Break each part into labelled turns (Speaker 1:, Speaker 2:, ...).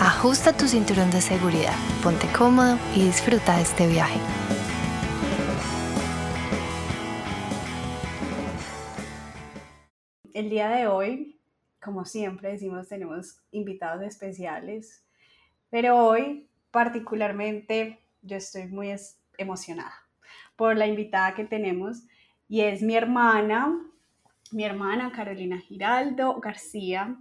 Speaker 1: ajusta tu cinturón de seguridad, ponte cómodo y disfruta de este viaje.
Speaker 2: El día de hoy, como siempre decimos, tenemos invitados especiales, pero hoy particularmente yo estoy muy emocionada por la invitada que tenemos y es mi hermana, mi hermana Carolina Giraldo García.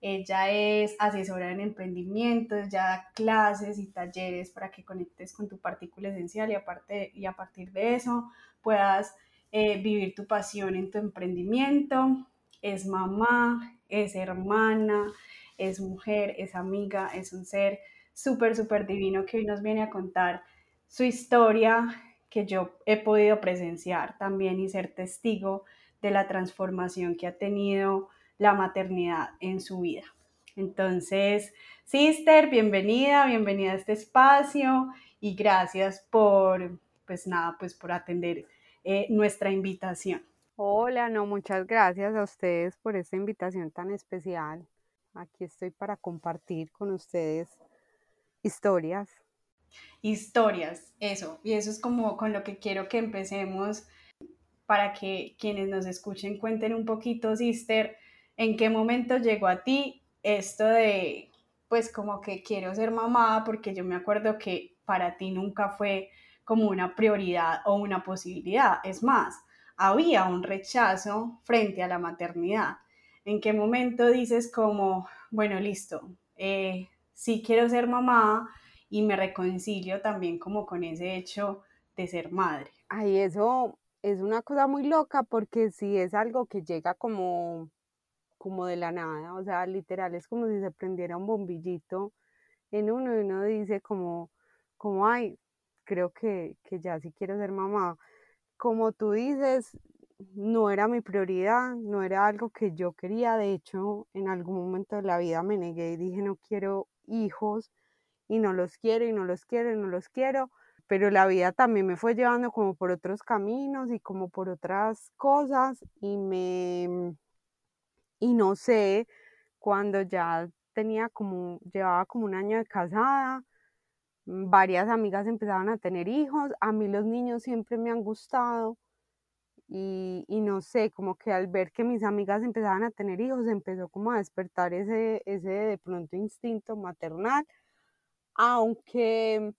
Speaker 2: Ella es asesora en emprendimientos, ya da clases y talleres para que conectes con tu partícula esencial y, aparte, y a partir de eso puedas eh, vivir tu pasión en tu emprendimiento. Es mamá, es hermana, es mujer, es amiga, es un ser súper, súper divino que hoy nos viene a contar su historia que yo he podido presenciar también y ser testigo de la transformación que ha tenido la maternidad en su vida. Entonces, Sister, bienvenida, bienvenida a este espacio y gracias por, pues nada, pues por atender eh, nuestra invitación.
Speaker 3: Hola, no, muchas gracias a ustedes por esta invitación tan especial. Aquí estoy para compartir con ustedes historias.
Speaker 2: Historias, eso, y eso es como con lo que quiero que empecemos para que quienes nos escuchen cuenten un poquito, Sister, ¿En qué momento llegó a ti esto de, pues como que quiero ser mamá? Porque yo me acuerdo que para ti nunca fue como una prioridad o una posibilidad. Es más, había un rechazo frente a la maternidad. ¿En qué momento dices como, bueno, listo, eh, sí quiero ser mamá y me reconcilio también como con ese hecho de ser madre?
Speaker 3: Ay, eso es una cosa muy loca porque si es algo que llega como como de la nada, o sea, literal es como si se prendiera un bombillito en uno y uno dice como, como ay, creo que, que ya sí quiero ser mamá. Como tú dices, no era mi prioridad, no era algo que yo quería, de hecho, en algún momento de la vida me negué y dije no quiero hijos y no los quiero y no los quiero y no los quiero, pero la vida también me fue llevando como por otros caminos y como por otras cosas y me y no sé, cuando ya tenía como, llevaba como un año de casada, mm, varias amigas empezaban a tener hijos, a mí los niños siempre me han gustado y, y, no sé, como que al ver que mis amigas empezaban a tener hijos, empezó como a despertar ese, ese de pronto instinto maternal, aunque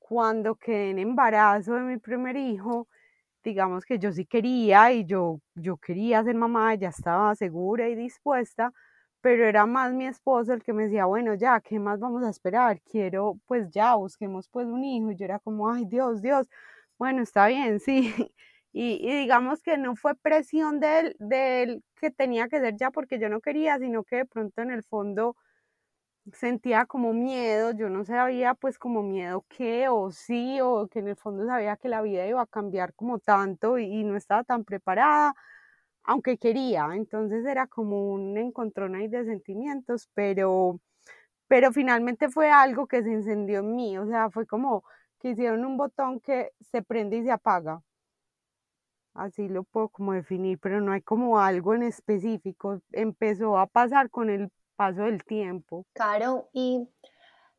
Speaker 3: cuando quedé en embarazo de mi primer hijo, digamos que yo sí quería y yo, yo quería ser mamá, ya estaba segura y dispuesta, pero era más mi esposo el que me decía, bueno, ya, ¿qué más vamos a esperar? Quiero, pues ya, busquemos pues un hijo. Y yo era como, ay, Dios, Dios, bueno, está bien, sí. Y, digamos que no fue presión de él, de él que tenía que ser ya porque yo no quería, sino que de pronto en el fondo sentía como miedo, yo no sabía pues como miedo qué o sí, o que en el fondo sabía que la vida iba a cambiar como tanto y, no estaba tan preparada, aunque quería, entonces era como un encontrón ahí de sentimientos, pero, pero finalmente fue algo que se encendió en mí, o sea, fue como que hicieron un botón que se prende y se apaga. Así lo puedo como definir, pero no hay como algo en específico. Empezó a pasar con el paso del tiempo.
Speaker 4: Claro, y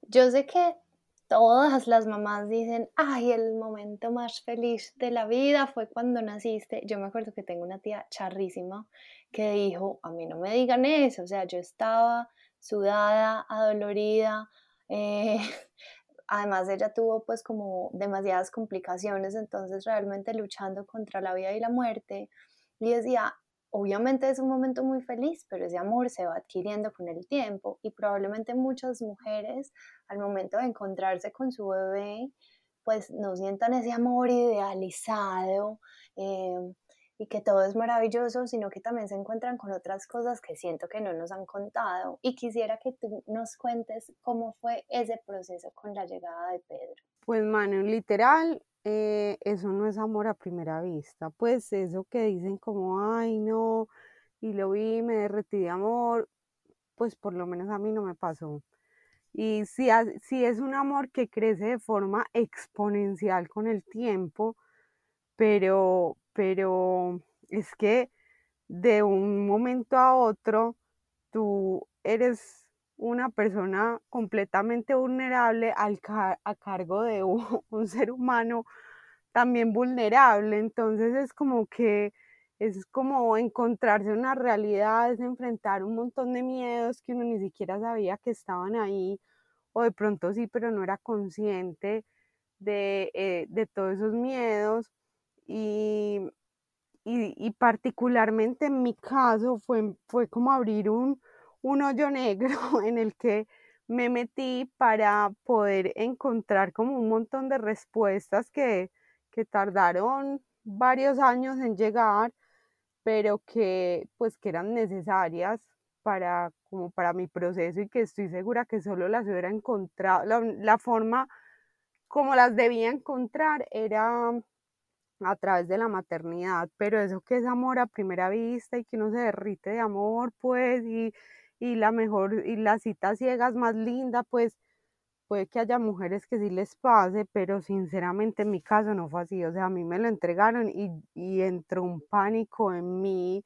Speaker 4: yo sé que todas las mamás dicen, ay, el momento más feliz de la vida fue cuando naciste. Yo me acuerdo que tengo una tía charrísima que dijo, a mí no me digan eso, o sea, yo estaba sudada, adolorida, eh, además ella tuvo pues como demasiadas complicaciones, entonces realmente luchando contra la vida y la muerte, y decía, obviamente es un momento muy feliz, pero ese amor se va adquiriendo con el tiempo y probablemente muchas mujeres al momento de encontrarse con su bebé, pues no sientan ese amor idealizado. Eh, y que todo es maravilloso, sino que también se encuentran con otras cosas que siento que no nos han contado. Y quisiera que tú nos cuentes cómo fue ese proceso con la llegada de Pedro.
Speaker 3: Pues, Manu, literal, eh, eso no es amor a primera vista. Pues eso que dicen como, ay, no, y lo vi, me derretí de amor, pues por lo menos a mí no me pasó. Y si, si es un amor que crece de forma exponencial con el tiempo, pero, pero es que de un momento a otro tú eres una persona completamente vulnerable al a cargo de un, ser humano también vulnerable. Entonces es como que es como encontrarse una realidad, es enfrentar un montón de miedos que uno ni siquiera sabía que estaban ahí, o de pronto sí, pero no era consciente de, eh, de todos esos miedos. Y, y, particularmente en mi caso fue, fue como abrir un, un hoyo negro en el que me metí para poder encontrar como un montón de respuestas que, que tardaron varios años en llegar, pero que pues que eran necesarias para como para mi proceso y que estoy segura que solo las hubiera encontrado, la, la forma como las debía encontrar era a través de la maternidad, pero eso que es amor a primera vista y que uno se derrite de amor, pues, y, y la mejor, y la cita ciega es más linda, pues, puede que haya mujeres que sí les pase, pero sinceramente en mi caso no fue así, o sea, a mí me lo entregaron y, y entró un pánico en mí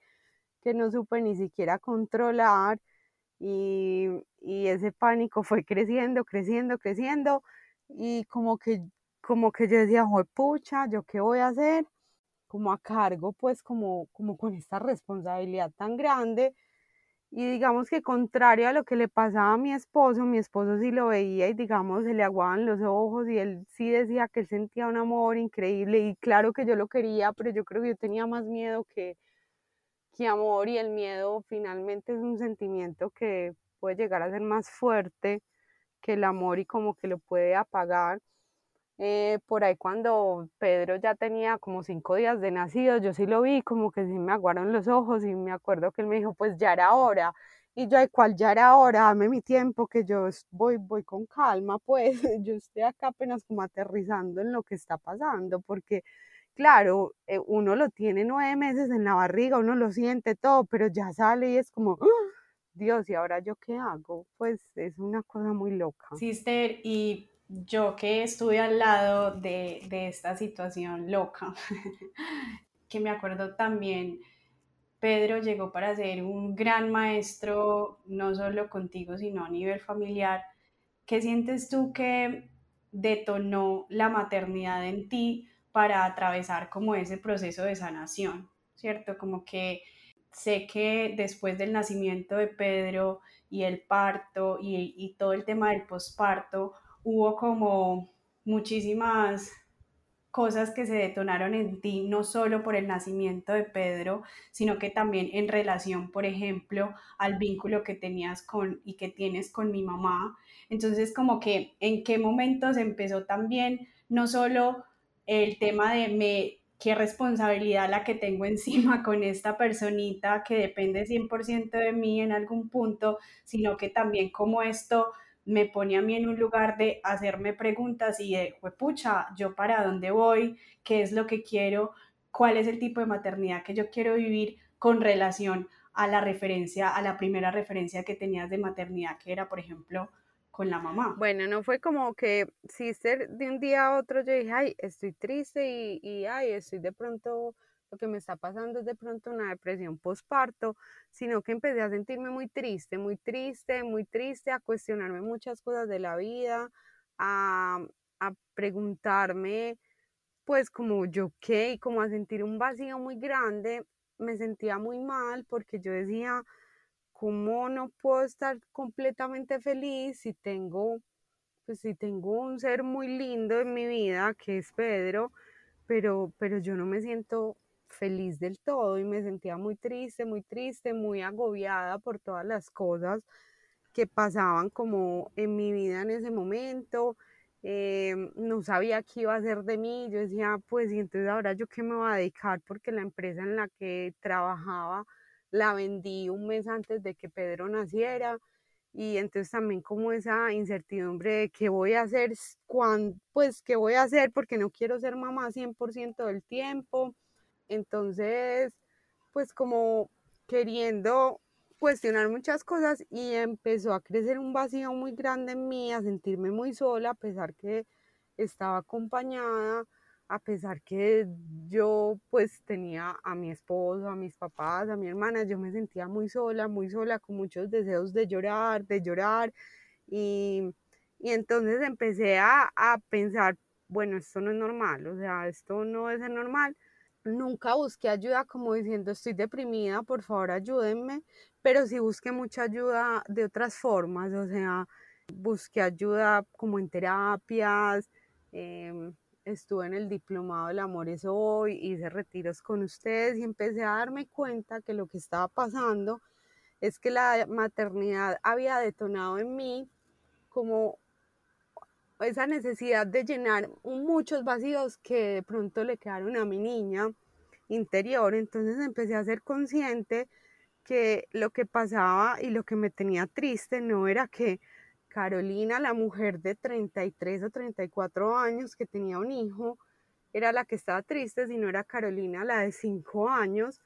Speaker 3: que no supe ni siquiera controlar y, y ese pánico fue creciendo, creciendo, creciendo y como que como que yo decía, pucha, ¿yo qué voy a hacer? Como a cargo, pues como, como con esta responsabilidad tan grande. Y digamos que contrario a lo que le pasaba a mi esposo, mi esposo sí lo veía y digamos se le aguaban los ojos y él sí decía que él sentía un amor increíble y claro que yo lo quería, pero yo creo que yo tenía más miedo que, que amor y el miedo finalmente es un sentimiento que puede llegar a ser más fuerte que el amor y como que lo puede apagar. Eh, por ahí cuando Pedro ya tenía como cinco días de nacido, yo sí lo vi, como que sí me aguaron los ojos y me acuerdo que él me dijo, pues ya era hora. Y yo, ¿cuál ya era hora? Dame mi tiempo, que yo voy, voy con calma, pues yo estoy acá apenas como aterrizando en lo que está pasando, porque claro, eh, uno lo tiene nueve meses en la barriga, uno lo siente todo, pero ya sale y es como, ¡Ah! Dios, ¿y ahora yo qué hago? Pues es una cosa muy loca.
Speaker 2: Sister, y yo que estuve al lado de, esta situación loca, que me acuerdo también, Pedro llegó para ser un gran maestro, no solo contigo, sino a nivel familiar. ¿Qué sientes tú que detonó la maternidad en ti para atravesar como ese proceso de sanación? ¿Cierto? Como que sé que después del nacimiento de Pedro y el parto y, y todo el tema del posparto, hubo como muchísimas cosas que se detonaron en ti, no solo por el nacimiento de Pedro, sino que también en relación, por ejemplo, al vínculo que tenías con y que tienes con mi mamá. Entonces, como que en qué momentos empezó también no solo el tema de me, qué responsabilidad la que tengo encima con esta personita que depende 100% de mí en algún punto, sino que también como esto me pone a mí en un lugar de hacerme preguntas y de, pucha, yo para dónde voy, qué es lo que quiero, cuál es el tipo de maternidad que yo quiero vivir con relación a la referencia, a la primera referencia que tenías de maternidad, que era, por ejemplo, con la mamá.
Speaker 3: Bueno, no fue como que, si de un día a otro yo dije, ay, estoy triste y, y ay, estoy de pronto que me está pasando es de pronto una depresión postparto, sino que empecé a sentirme muy triste, muy triste, muy triste, a cuestionarme muchas cosas de la vida, a, a preguntarme, pues como yo qué, y como a sentir un vacío muy grande, me sentía muy mal porque yo decía, ¿cómo no puedo estar completamente feliz si tengo, pues si tengo un ser muy lindo en mi vida, que es Pedro, pero, pero yo no me siento feliz del todo y me sentía muy triste, muy triste, muy agobiada por todas las cosas que pasaban como en mi vida en ese momento. em, no sabía qué iba a hacer de mí, yo decía, pues, y entonces ahora yo qué me voy a dedicar porque la empresa en la que trabajaba la vendí un mes antes de que Pedro naciera y entonces también como esa incertidumbre de qué voy a hacer, cuando, pues qué voy a hacer porque no quiero ser mamá 100% del tiempo. Entonces, pues como queriendo cuestionar muchas cosas y empezó a crecer un vacío muy grande en mí, a sentirme muy sola, a pesar que estaba acompañada, a pesar que yo pues tenía a mi esposo, a mis papás, a mi hermana, yo me sentía muy sola, muy sola, con muchos deseos de llorar, de llorar. Y, y entonces empecé a, a pensar, bueno, esto no es normal, o sea, esto no es normal. Nunca busqué ayuda como diciendo estoy deprimida, por favor ayúdenme, pero sí busqué mucha ayuda de otras formas, o sea, busqué ayuda como en terapias, eh, estuve en el diplomado El Amor es Hoy, hice retiros con ustedes y empecé a darme cuenta que lo que estaba pasando es que la maternidad había detonado en mí como esa necesidad de llenar muchos vacíos que de pronto le quedaron a mi niña interior. Entonces empecé a ser consciente que lo que pasaba y lo que me tenía triste no era que Carolina, la mujer de 33 o 34 años que tenía un hijo, era la que estaba triste, sino era Carolina, la de 5 años,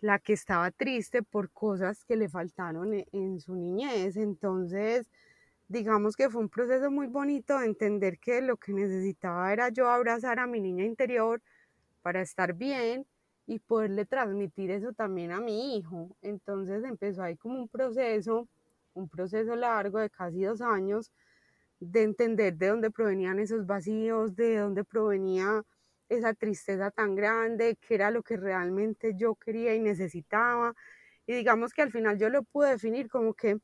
Speaker 3: la que estaba triste por cosas que le faltaron e-, en, su niñez. Entonces, digamos que fue un proceso muy bonito de entender que lo que necesitaba era yo abrazar a mi niña interior para estar bien y poderle transmitir eso también a mi hijo. Entonces empezó ahí como un proceso un proceso largo de casi dos años de entender de dónde provenían esos vacíos, de dónde provenía esa tristeza tan grande, qué era lo que realmente yo quería y necesitaba. Y digamos que al final yo lo pude definir como que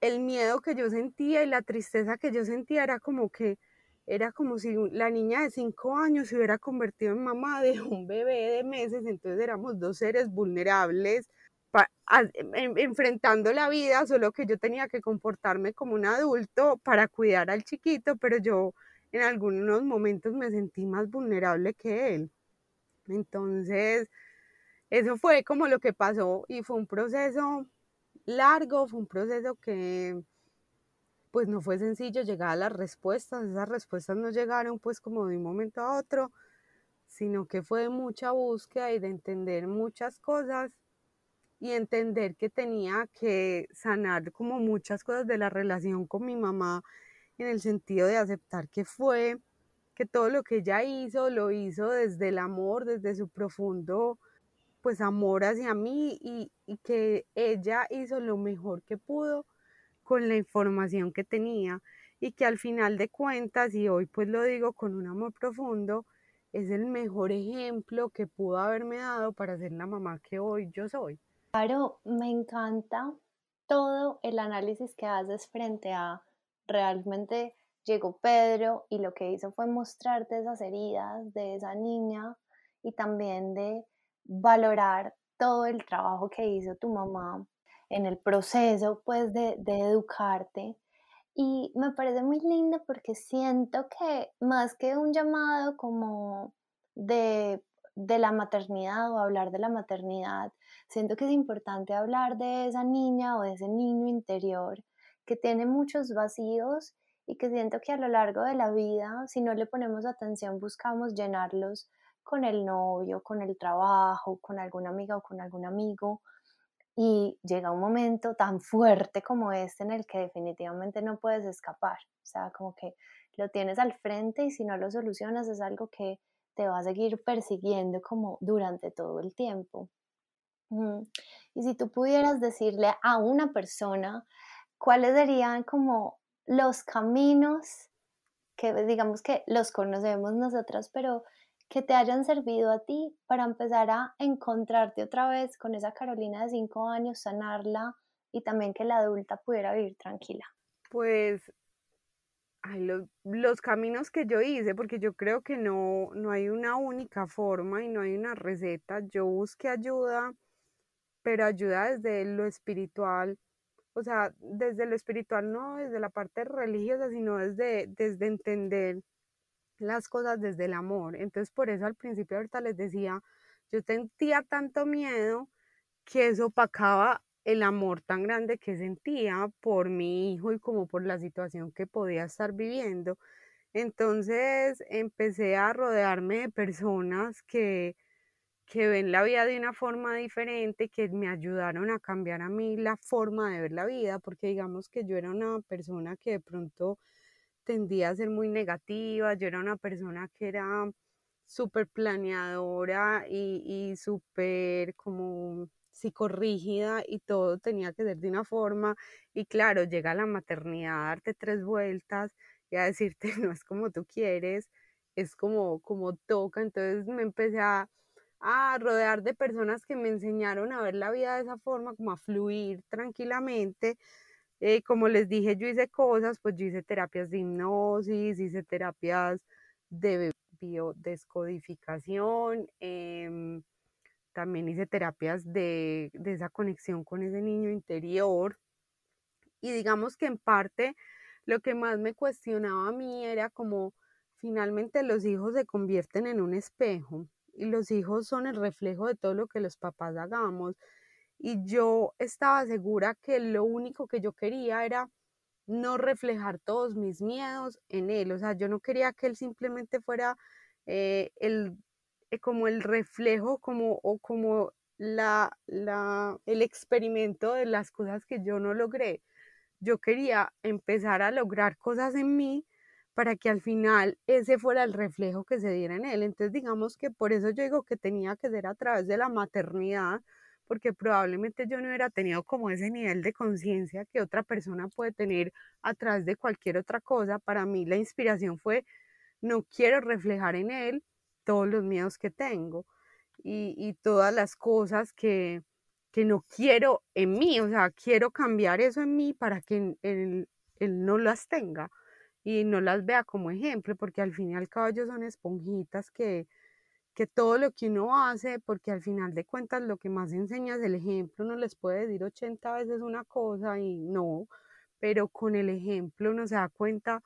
Speaker 3: el miedo que yo sentía y la tristeza que yo sentía era como que era como si la niña de cinco años se hubiera convertido en mamá de un bebé de meses, entonces éramos dos seres vulnerables, enfrentando la vida, solo que yo tenía que comportarme como un adulto para cuidar al chiquito, pero yo en algunos momentos me sentí más vulnerable que él. Entonces, eso fue como lo que pasó y fue un proceso largo, fue un proceso que pues no fue sencillo llegar a las respuestas, esas respuestas no llegaron pues como de un momento a otro, sino que fue mucha búsqueda y de entender muchas cosas y entender que tenía que sanar como muchas cosas de la relación con mi mamá en el sentido de aceptar que fue, que todo lo que ella hizo lo hizo desde el amor, desde su profundo pues amor hacia mí y, que ella hizo lo mejor que pudo con la información que tenía y que al final de cuentas, y hoy pues lo digo con un amor profundo, es el mejor ejemplo que pudo haberme dado para ser la mamá que hoy yo soy.
Speaker 4: Claro, me encanta todo el análisis que haces frente a realmente llegó Pedro y lo que hizo fue mostrarte esas heridas de esa niña y también de valorar todo el trabajo que hizo tu mamá en el proceso pues de, educarte. Y me parece muy lindo porque siento que más que un llamado como de de la maternidad o hablar de la maternidad, siento que es importante hablar de esa niña o de ese niño interior que tiene muchos vacíos y que siento que a lo largo de la vida, si no le ponemos atención, buscamos llenarlos con el novio, con el trabajo, con alguna amiga o con algún amigo. Y llega un momento tan fuerte como este en el que definitivamente no puedes escapar. O sea, como que lo tienes al frente y si no lo solucionas es algo que te va a seguir persiguiendo como durante todo el tiempo. Y si tú pudieras decirle a una persona cuáles serían como los caminos que digamos que los conocemos nosotros, pero que te hayan servido a ti para empezar a encontrarte otra vez con esa Carolina de cinco años, sanarla y también que la adulta pudiera vivir tranquila?
Speaker 3: Pues los, caminos que yo hice, porque yo creo que no, no hay una única forma y no hay una receta. Yo busqué ayuda, pero ayuda desde lo espiritual, o sea, desde lo espiritual, no desde la parte religiosa, sino desde, desde entender las cosas desde el amor. Entonces, por eso al principio ahorita les decía, yo sentía tanto miedo que eso opacaba el amor tan grande que sentía por mi hijo y como por la situación que podía estar viviendo. Entonces empecé a rodearme de personas que, que ven la vida de una forma diferente, que me ayudaron a cambiar a mí la forma de ver la vida, porque digamos que yo era una persona que de pronto tendía a ser muy negativa, yo era una persona que era súper planeadora y, y súper como psicorrígida y todo tenía que ser de una forma y claro, llega la maternidad a darte tres vueltas y a decirte no es como tú quieres, es como, como toca, entonces me empecé a, a rodear de personas que me enseñaron a ver la vida de esa forma, como a fluir tranquilamente. Eh, como les dije, yo hice cosas, pues yo hice terapias de hipnosis, hice terapias de biodescodificación, eh, también hice terapias de, de esa conexión con ese niño interior. Y digamos que en parte lo que más me cuestionaba a mí era como finalmente los hijos se convierten en un espejo y los hijos son el reflejo de todo lo que los papás hagamos. Y yo estaba segura que lo único que yo quería era no reflejar todos mis miedos en él. O sea, yo no quería que él simplemente fuera eh, el eh, como el reflejo como, o como la, la, el experimento de las cosas que yo no logré. Yo quería empezar a lograr cosas en mí para que al final ese fuera el reflejo que se diera en él. Entonces digamos que por eso yo digo que tenía que ser a través de la maternidad, porque probablemente yo no hubiera tenido como ese nivel de conciencia que otra persona puede tener a través de cualquier otra cosa. Para mí la inspiración fue, no quiero reflejar en él todos los miedos que tengo y, todas las cosas que, no quiero en mí, o sea, quiero cambiar eso en mí para que él, no las tenga y no las vea como ejemplo, porque al fin y al cabo ellos son esponjitas que, que todo lo que uno hace, porque al final de cuentas lo que más enseña es el ejemplo, uno les puede decir 80 veces una cosa y no, pero con el ejemplo uno se da cuenta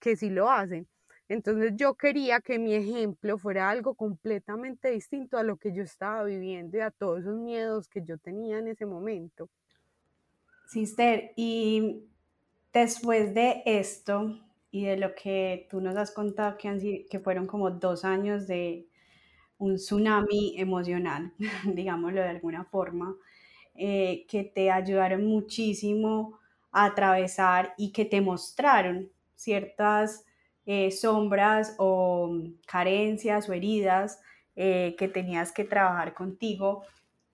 Speaker 3: que sí lo hacen. Entonces yo quería que mi ejemplo fuera algo completamente distinto a lo que yo estaba viviendo y a todos esos miedos que yo tenía en ese momento.
Speaker 2: Sister, y después de esto y de lo que tú nos has contado, que, fueron como dos años de un tsunami emocional, digámoslo de alguna forma, eh, que te ayudaron muchísimo a atravesar y que te mostraron ciertas eh, sombras o carencias o heridas eh, que tenías que trabajar contigo,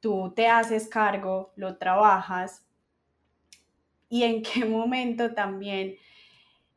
Speaker 2: tú te haces cargo, lo trabajas. Y en qué momento también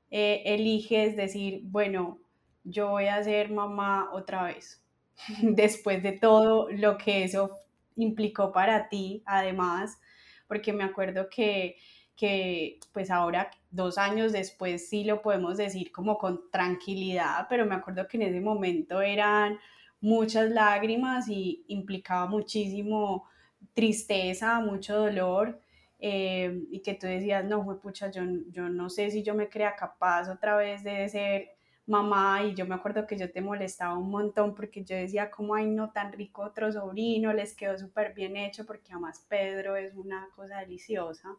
Speaker 2: eliges decir, bueno, yo voy a ser mamá otra vez, después de todo lo que eso implicó para ti, además, porque me acuerdo que que pues ahora, dos años después, sí lo podemos decir como con tranquilidad, pero me acuerdo que en ese momento eran muchas lágrimas y implicaba muchísimo tristeza, mucho dolor. Eh, y que tú decías, no, pucha, yo, yo no sé si yo me crea capaz otra vez de ser mamá y yo me acuerdo que yo te molestaba un montón porque yo decía como ay no tan rico otro sobrino, les quedó súper bien hecho porque además Pedro es una cosa deliciosa.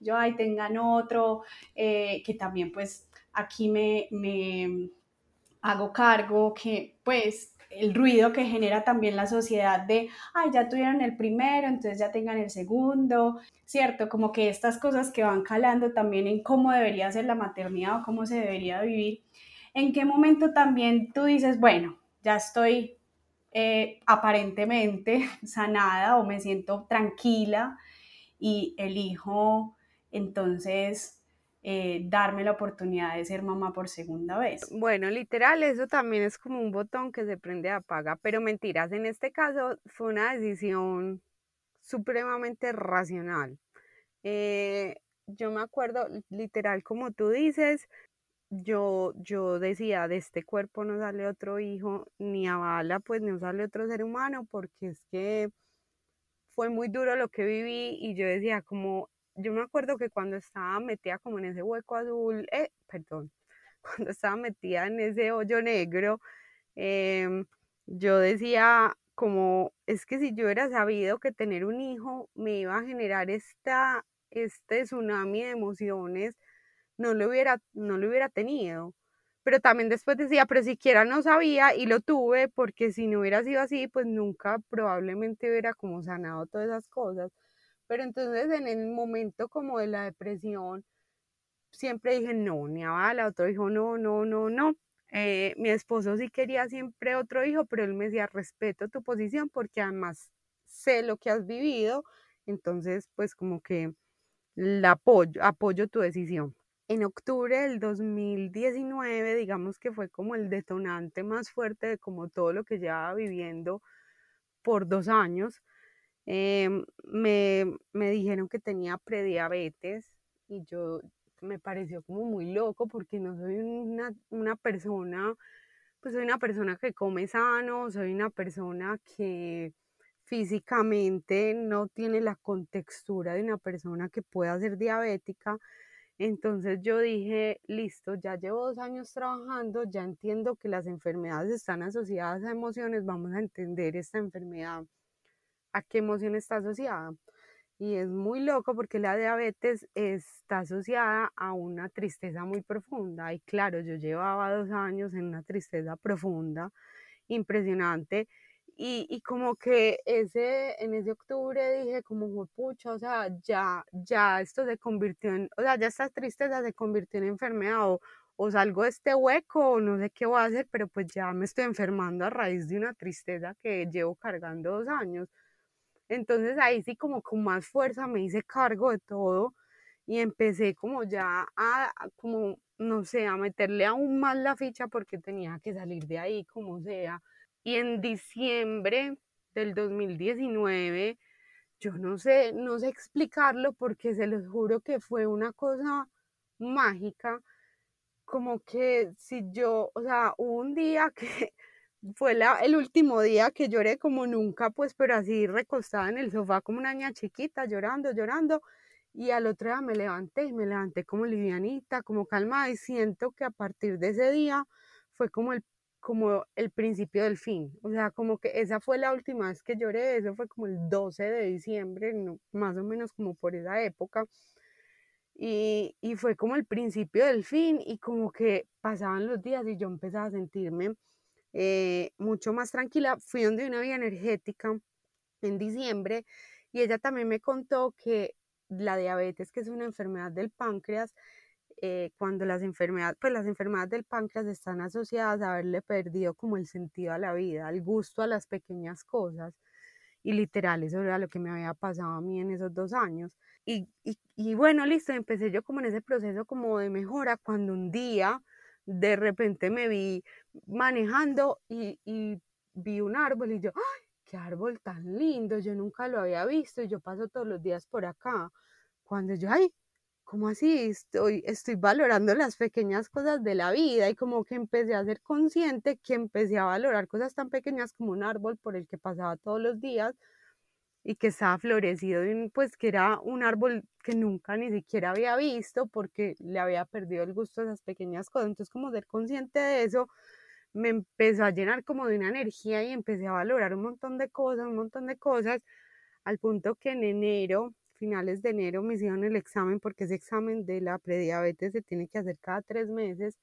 Speaker 2: Yo ay tengan otro eh, que también pues aquí me, me hago cargo que pues el ruido que genera también la sociedad de, ay, ya tuvieron el primero, entonces ya tengan el segundo, ¿cierto? Como que estas cosas que van calando también en cómo debería ser la maternidad o cómo se debería vivir ¿En qué momento también tú dices, bueno, ya estoy eh, aparentemente sanada o me siento tranquila y elijo entonces eh, darme la oportunidad de ser mamá por segunda vez.
Speaker 3: Bueno, literal, eso también es como un botón que se prende y apaga, pero mentiras, en este caso fue una decisión supremamente racional. Eh, yo me acuerdo, literal, como tú dices, yo, yo decía, de este cuerpo no sale otro hijo, ni a bala, pues no sale otro ser humano, porque es que fue muy duro lo que viví y yo decía como yo me acuerdo que cuando estaba metida como en ese hueco azul, eh, perdón, cuando estaba metida en ese hoyo negro, em, yo decía como, es que si yo hubiera sabido que tener un hijo me iba a generar esta, este tsunami de emociones, no lo hubiera, no lo hubiera tenido. Pero también después decía, pero siquiera no sabía y lo tuve porque si no hubiera sido así, pues nunca probablemente hubiera como sanado todas esas cosas. Pero entonces en el momento como de la depresión, siempre dije, no, ni a bala, otro dijo, no, no, no, no. Eh, mi esposo sí quería siempre otro hijo, pero él me decía, respeto tu posición porque además sé lo que has vivido, entonces pues como que la apoyo, apoyo tu decisión. En octubre del 2019, digamos que fue como el detonante más fuerte de como todo lo que llevaba viviendo por dos años. Em, me, me dijeron que tenía prediabetes y yo me pareció como muy loco porque no soy una, una persona, pues soy una persona que come sano, soy una persona que físicamente no tiene la contextura de una persona que pueda ser diabética. Entonces yo dije, listo, ya llevo dos años trabajando, ya entiendo que las enfermedades están asociadas a emociones, vamos a entender esta enfermedad a qué emoción está asociada. Y es muy loco porque la diabetes está asociada a una tristeza muy profunda. Y claro, yo llevaba dos años en una tristeza profunda, impresionante. Y, y como que ese, en ese octubre dije como, pucha, o sea, ya, ya esto se convirtió en, o sea, ya esta tristeza se convirtió en enfermedad o, o salgo de este hueco o no sé qué voy a hacer, pero pues ya me estoy enfermando a raíz de una tristeza que llevo cargando dos años. Entonces ahí sí como con más fuerza me hice cargo de todo y empecé como ya a, como, no sé, a meterle aún más la ficha porque tenía que salir de ahí como sea. Y en diciembre del 2019, yo no sé, no sé explicarlo porque se los juro que fue una cosa mágica, como que si yo, o sea, hubo un día que fue el último día que lloré como nunca, pues, pero así recostada en el sofá como una niña chiquita, llorando, llorando. Y al otro día me levanté y me levanté como livianita, como calmada y siento que a partir de ese día fue como el, como el principio del fin. O sea, como que esa fue la última vez que lloré, eso fue como el 12 de diciembre, más o menos como por esa época. Y, y fue como el principio del fin y como que pasaban los días y yo empezaba a sentirme eh, mucho más tranquila. Fui donde una vía energética en diciembre y ella también me contó que la diabetes, que es una enfermedad del páncreas, eh, cuando las enfermedades, pues las enfermedades del páncreas están asociadas a haberle perdido como el sentido a la vida, el gusto a las pequeñas cosas. Y literal, eso era lo que me había pasado a mí en esos dos años. Y, y, y bueno, listo, empecé yo como en ese proceso como de mejora cuando un día de repente me vi manejando y, vi un árbol y yo, ¡ay, qué árbol tan lindo! Yo nunca lo había visto y yo paso todos los días por acá. Cuando yo, ¡ay! ¿Cómo así? Estoy, estoy valorando las pequeñas cosas de la vida y como que empecé a ser consciente que empecé a valorar cosas tan pequeñas como un árbol por el que pasaba todos los días y que estaba florecido, pues que era un árbol que nunca ni siquiera había visto porque le había perdido el gusto a esas pequeñas cosas. Entonces, como ser consciente de eso, me empezó a llenar como de una energía y empecé a valorar un montón de cosas, un montón de cosas, al punto que en enero, finales de enero, me hicieron el examen porque ese examen de la prediabetes se tiene que hacer cada tres meses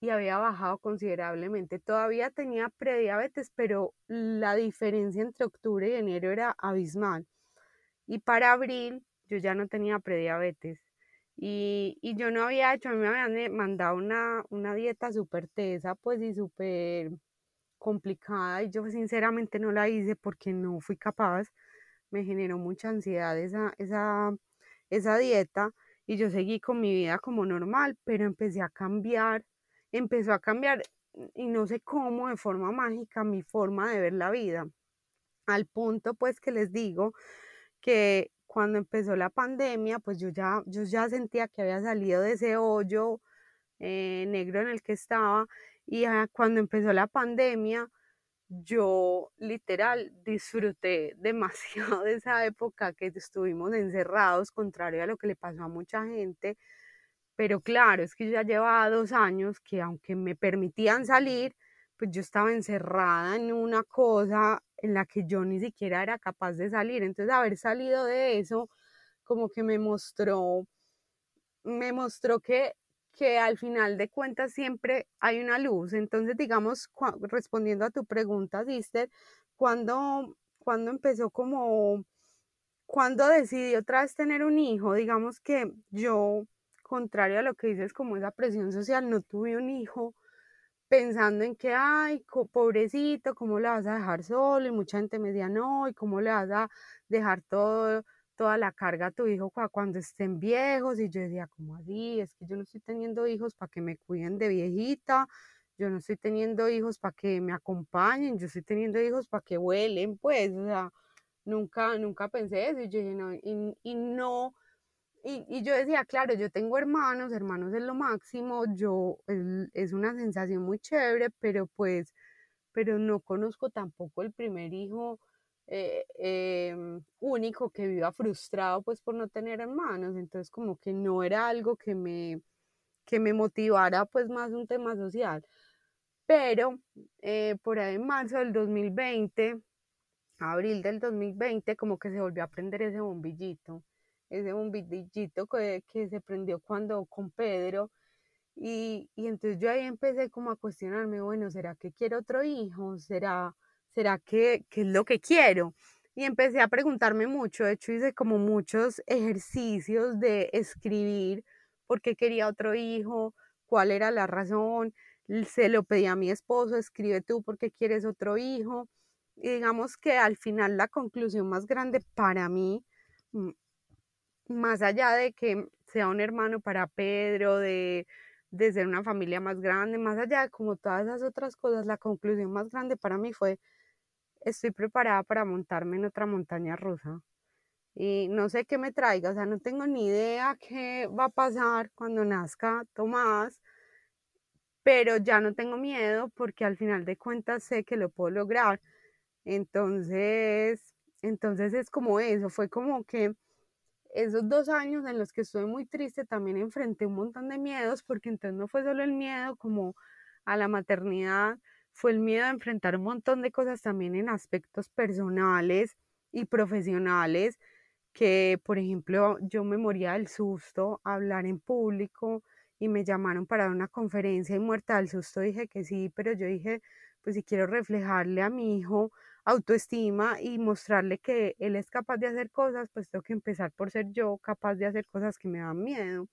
Speaker 3: y había bajado considerablemente. Todavía tenía prediabetes, pero la diferencia entre octubre y enero era abismal. Y para abril yo ya no tenía prediabetes. Y, y yo no había hecho, a mí me habían mandado una, una dieta súper tesa, pues y súper complicada. Y yo sinceramente no la hice porque no fui capaz. Me generó mucha ansiedad esa, esa, esa dieta. Y yo seguí con mi vida como normal, pero empecé a cambiar empezó a cambiar y no sé cómo, de forma mágica, mi forma de ver la vida. Al punto, pues, que les digo que cuando empezó la pandemia, pues yo ya, yo ya sentía que había salido de ese hoyo eh, negro en el que estaba y cuando empezó la pandemia, yo literal disfruté demasiado de esa época que estuvimos encerrados, contrario a lo que le pasó a mucha gente. Pero claro, es que ya llevaba dos años que aunque me permitían salir, pues yo estaba encerrada en una cosa en la que yo ni siquiera era capaz de salir. Entonces haber salido de eso como que me mostró, me mostró que que al final de cuentas siempre hay una luz. Entonces, digamos, respondiendo a tu pregunta, Sister, cuando, cuando empezó como, cuando decidí otra vez tener un hijo, digamos que yo, contrario a lo que dices, como esa presión social, no tuve un hijo pensando en que, ay, pobrecito, ¿cómo le vas a dejar solo? Y mucha gente me decía, no, ¿y cómo le vas a dejar todo toda la carga a tu hijo cuando estén viejos. Y yo decía, ¿cómo así? Es que yo no estoy teniendo hijos para que me cuiden de viejita, yo no estoy teniendo hijos para que me acompañen, yo estoy teniendo hijos para que vuelen, pues, o sea, nunca, nunca pensé eso. Y yo dije, no, y, no. Y, yo decía, claro, yo tengo hermanos, hermanos es lo máximo, yo, es, es una sensación muy chévere, pero pues, pero no conozco tampoco el primer hijo eh, em, único que viva frustrado pues por no tener hermanos, entonces como que no era algo que me, que me motivara pues más un tema social. Pero eh, por ahí en marzo del 2020, abril del 2020, como que se volvió a prender ese bombillito, ese bombillito que, que se prendió cuando con Pedro. Y, y entonces yo ahí empecé como a cuestionarme, bueno, ¿será que quiero otro hijo? ¿Será ¿será que, es lo que quiero? Y empecé a preguntarme mucho, de hecho hice como muchos ejercicios de escribir por qué quería otro hijo, cuál era la razón, se lo pedí a mi esposo, escribe tú por qué quieres otro hijo. Y digamos que al final la conclusión más grande para mí, más allá de que sea un hermano para Pedro, de, de ser una familia más grande, más allá de como todas esas otras cosas, la conclusión más grande para mí fue estoy preparada para montarme en otra montaña rusa. Y no sé qué me traiga, o sea, no tengo ni idea qué va a pasar cuando nazca Tomás, pero ya no tengo miedo porque al final de cuentas sé que lo puedo lograr. Entonces, entonces es como eso, fue como que esos dos años en los que estuve muy triste también enfrenté un montón de miedos porque entonces no fue solo el miedo como a la maternidad, fue el miedo a enfrentar un montón de cosas también en aspectos personales y profesionales, que por ejemplo yo me moría del susto hablar en público y me llamaron para una conferencia y muerta del susto dije que sí, pero yo dije, pues si quiero reflejarle a mi hijo autoestima y mostrarle que él es capaz de hacer cosas, pues tengo que empezar por ser yo capaz de hacer cosas que me dan miedo.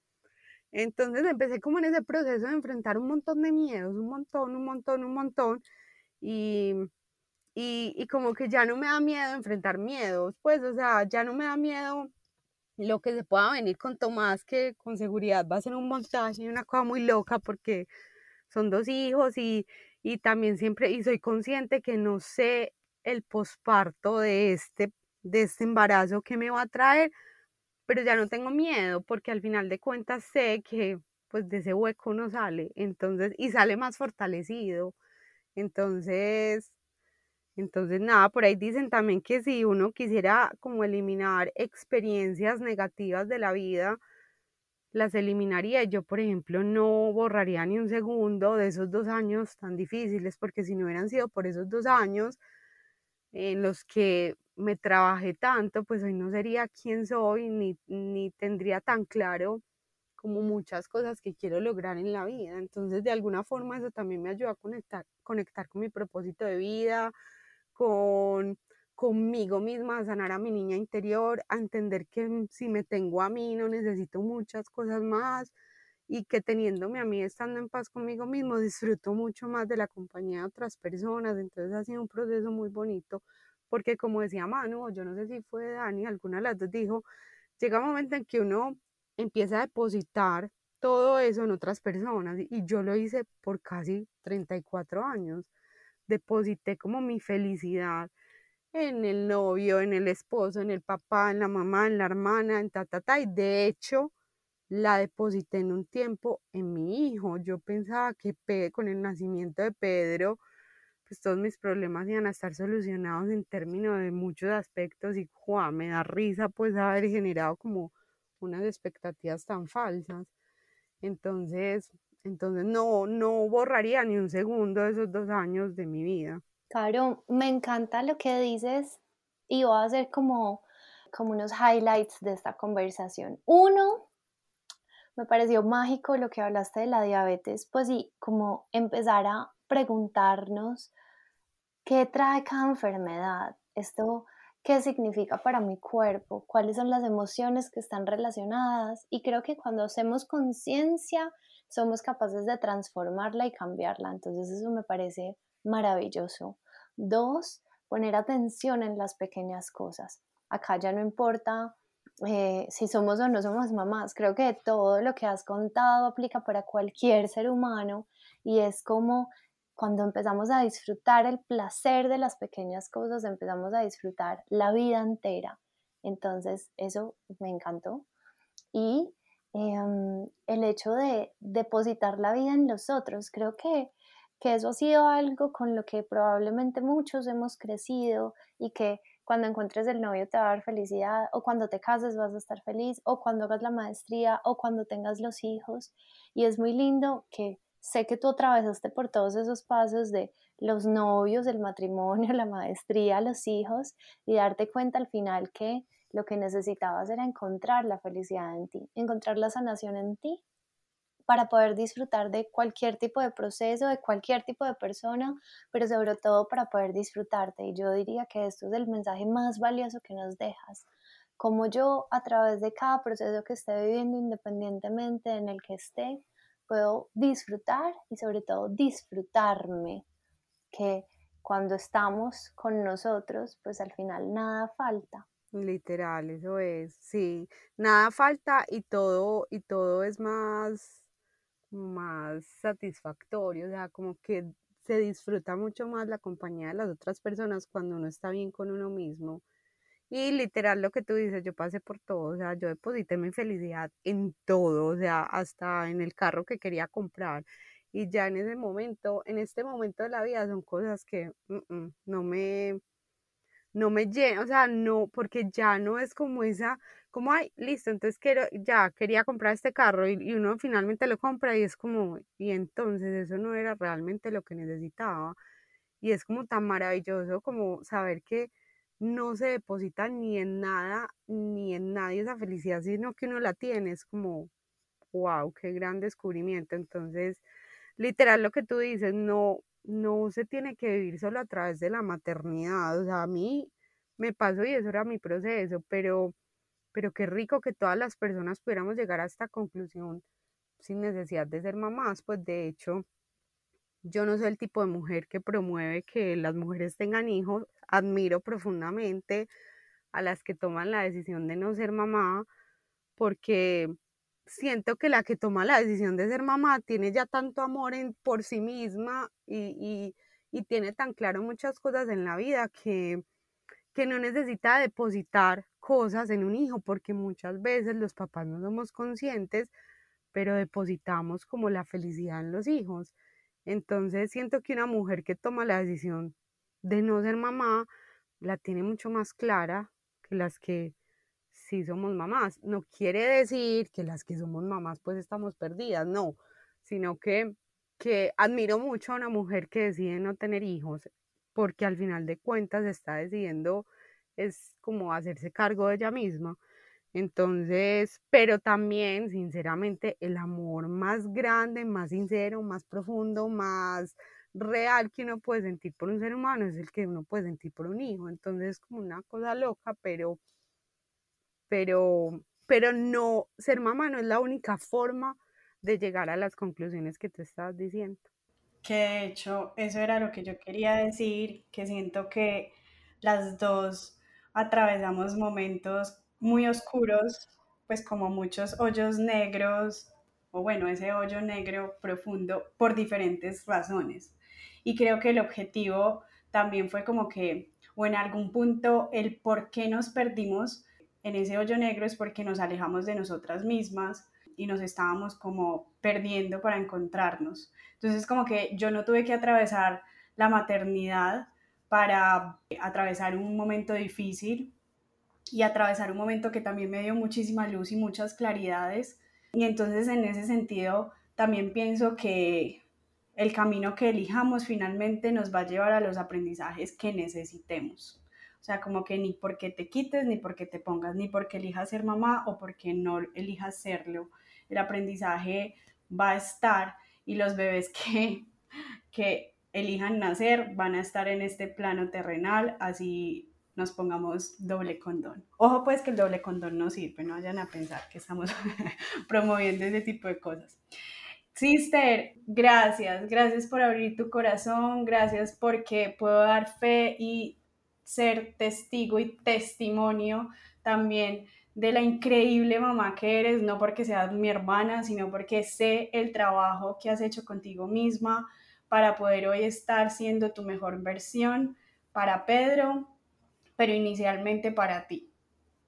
Speaker 3: Entonces empecé como en ese proceso de enfrentar un montón de miedos, un montón, un montón, un montón. Y, y, como que ya no me da miedo enfrentar miedos, pues, o sea, ya no me da miedo lo que se pueda venir con Tomás, que con seguridad va a ser un montaje y una cosa muy loca porque son dos hijos y, y también siempre, y soy consciente que no sé el posparto de este, de este embarazo que me va a traer, pero ya no tengo miedo porque al final de cuentas sé que pues de ese hueco no sale, entonces, y sale más fortalecido. Entonces, entonces nada, por ahí dicen también que si uno quisiera como eliminar experiencias negativas de la vida, las eliminaría. Yo, por ejemplo, no borraría ni un segundo de esos dos años tan difíciles, porque si no hubieran sido por esos dos años en los que me trabajé tanto, pues hoy no sería quien soy ni, ni tendría tan claro como muchas cosas que quiero lograr en la vida. Entonces, de alguna forma, eso también me ayuda a conectar, conectar con mi propósito de vida, con conmigo misma, a sanar a mi niña interior, a entender que si me tengo a mí no necesito muchas cosas más y que teniéndome a mí estando en paz conmigo mismo disfruto mucho más de la compañía de otras personas. Entonces ha sido un proceso muy bonito porque como decía Manu, yo no sé si fue Dani, alguna de las dos dijo, llega un momento en que uno empieza a depositar todo eso en otras personas y yo lo hice por casi 34 años. Deposité como mi felicidad en el novio, en el esposo, en el papá, en la mamá, en la hermana, en ta, ta, ta. Y de hecho, la deposité en un tiempo en mi hijo. Yo pensaba que con el nacimiento de Pedro, pues todos mis problemas iban a estar solucionados en términos de muchos aspectos y ¡juá! me da risa pues haber generado como unas expectativas tan falsas. Entonces, entonces no, no borraría ni un segundo de esos dos años de mi vida.
Speaker 4: Claro, me encanta lo que dices y voy a hacer como, como unos highlights de esta conversación. Uno, me pareció mágico lo que hablaste de la diabetes, pues sí, como empezar a preguntarnos qué trae cada enfermedad, esto qué significa para mi cuerpo, cuáles son las emociones que están relacionadas y creo que cuando hacemos conciencia somos capaces de transformarla y cambiarla, entonces eso me parece maravilloso. Dos, poner atención en las pequeñas cosas. Acá ya no importa eh, si somos o no somos mamás, creo que todo lo que has contado aplica para cualquier ser humano y es como cuando empezamos a disfrutar el placer de las pequeñas cosas, empezamos a disfrutar la vida entera. Entonces, eso me encantó. Y em, el hecho de depositar la vida en los otros, creo que, que eso ha sido algo con lo que probablemente muchos hemos crecido y que cuando encuentres el novio te va a dar felicidad, o cuando te cases vas a estar feliz, o cuando hagas la maestría, o cuando tengas los hijos. Y es muy lindo que sé que tú atravesaste por todos esos pasos de los novios, el matrimonio, la maestría, los hijos y darte cuenta al final que lo que necesitabas era encontrar la felicidad en ti, encontrar la sanación en ti para poder disfrutar de cualquier tipo de proceso, de cualquier tipo de persona, pero sobre todo para poder disfrutarte. Y yo diría que esto es el mensaje más valioso que nos dejas. Como yo, a través de cada proceso que esté viviendo, independientemente en el que esté, puedo disfrutar y sobre todo disfrutarme, que cuando estamos con nosotros, pues al final nada falta.
Speaker 3: Literal, eso es, sí, nada falta y todo, y todo es más, más satisfactorio, o sea, como que se disfruta mucho más la compañía de las otras personas cuando uno está bien con uno mismo y literal lo que tú dices, yo pasé por todo, o sea, yo deposité mi felicidad en todo, o sea, hasta en el carro que quería comprar. Y ya en ese momento, en este momento de la vida son cosas que no me, no me llenan, o sea, no, porque ya no es como esa, como, ay, listo, entonces quiero, ya quería comprar este carro y, y uno finalmente lo compra y es como, y entonces eso no era realmente lo que necesitaba. Y es como tan maravilloso como saber que no se deposita ni en nada, ni en nadie esa felicidad, sino que uno la tiene, es como, wow, qué gran descubrimiento. Entonces, literal lo que tú dices, no, no se tiene que vivir solo a través de la maternidad, o sea, a mí me pasó y eso era mi proceso, pero, pero qué rico que todas las personas pudiéramos llegar a esta conclusión sin necesidad de ser mamás, pues de hecho, yo no soy el tipo de mujer que promueve que las mujeres tengan hijos, admiro profundamente a las que toman la decisión de no ser mamá, porque siento que la que toma la decisión de ser mamá tiene ya tanto amor en, por sí misma y, tiene tan claro muchas cosas en la vida que, que no necesita depositar cosas en un hijo, porque muchas veces los papás no somos conscientes, pero depositamos como la felicidad en los hijos. Entonces siento que una mujer que toma la decisión de no ser mamá la tiene mucho más clara que las que sí somos mamás. No quiere decir que las que somos mamás pues estamos perdidas, no, sino que, que admiro mucho a una mujer que decide no tener hijos porque al final de cuentas está decidiendo es como hacerse cargo de ella misma. Entonces, pero también, sinceramente, el amor más grande, más sincero, más profundo, más real que uno puede sentir por un ser humano es el que uno puede sentir por un hijo. Entonces es como una cosa loca, pero, pero, pero no, ser mamá no es la única forma de llegar a las conclusiones que tú estás diciendo.
Speaker 2: Que de hecho eso era lo que yo quería decir, que siento que las dos atravesamos momentos muy oscuros, pues como muchos hoyos negros, o bueno, ese hoyo negro profundo por diferentes razones. Y creo que el objetivo también fue como que, o en algún punto, el por qué nos perdimos en ese hoyo negro es porque nos alejamos de nosotras mismas y nos estábamos como perdiendo para encontrarnos. Entonces como que yo no tuve que atravesar la maternidad para atravesar un momento difícil y atravesar un momento que también me dio muchísima luz y muchas claridades. Y entonces en ese sentido también pienso que el camino que elijamos finalmente nos va a llevar a los aprendizajes que necesitemos. O sea, como que ni porque te quites, ni porque te pongas, ni porque elijas ser mamá o porque no elijas serlo. El aprendizaje va a estar y los bebés que, que elijan nacer van a estar en este plano terrenal, así nos pongamos doble condón. Ojo pues que el doble condón no sirve, no vayan a pensar que estamos promoviendo ese tipo de cosas. Sister, gracias, gracias por abrir tu corazón, gracias porque puedo dar fe y ser testigo y testimonio también de la increíble mamá que eres, no porque seas mi hermana, sino porque sé el trabajo que has hecho contigo misma para poder hoy estar siendo tu mejor versión para Pedro, pero inicialmente para ti,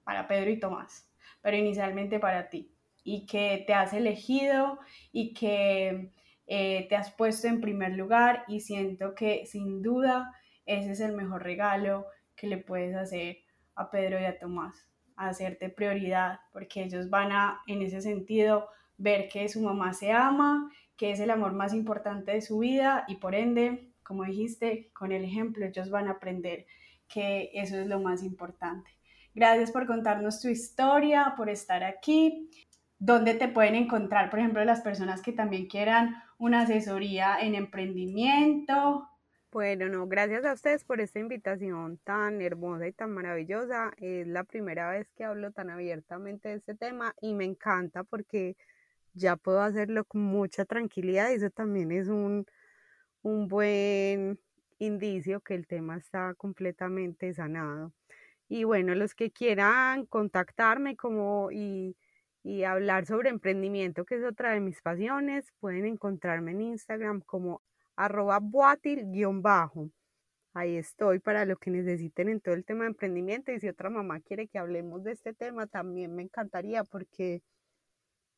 Speaker 2: para Pedro y Tomás, pero inicialmente para ti. Y que te has elegido y que eh, te has puesto en primer lugar y siento que sin duda ese es el mejor regalo que le puedes hacer a Pedro y a Tomás, hacerte prioridad, porque ellos van a, en ese sentido, ver que su mamá se ama, que es el amor más importante de su vida y por ende, como dijiste, con el ejemplo ellos van a aprender que eso es lo más importante. Gracias por contarnos tu historia, por estar aquí dónde te pueden encontrar, por ejemplo, las personas que también quieran una asesoría en emprendimiento.
Speaker 3: Bueno, no, gracias a ustedes por esta invitación tan hermosa y tan maravillosa. Es la primera vez que hablo tan abiertamente de este tema y me encanta porque ya puedo hacerlo con mucha tranquilidad eso también es un, un buen indicio que el tema está completamente sanado. Y bueno, los que quieran contactarme como y y hablar sobre emprendimiento, que es otra de mis pasiones, pueden encontrarme en Instagram como arroba boatil-bajo. Ahí estoy para lo que necesiten en todo el tema de emprendimiento y si otra mamá quiere que hablemos de este tema, también me encantaría porque,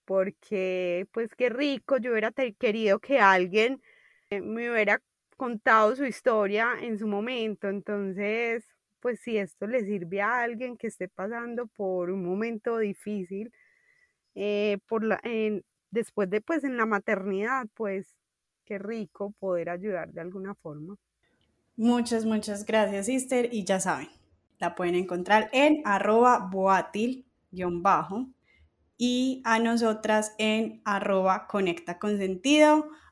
Speaker 3: porque pues qué rico, yo hubiera querido que alguien eh, me hubiera contado su historia en su momento, entonces pues si esto le sirve a alguien que esté pasando por un momento difícil, eh, por la, después de pues en la maternidad, pues qué rico poder ayudar de alguna forma.
Speaker 2: Muchas, muchas gracias, Sister. Y ya saben, la pueden encontrar en arroba boatil-bajo y a nosotras en arroba conecta con.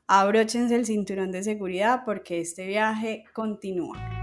Speaker 2: Abróchense el cinturón de seguridad porque este viaje continúa.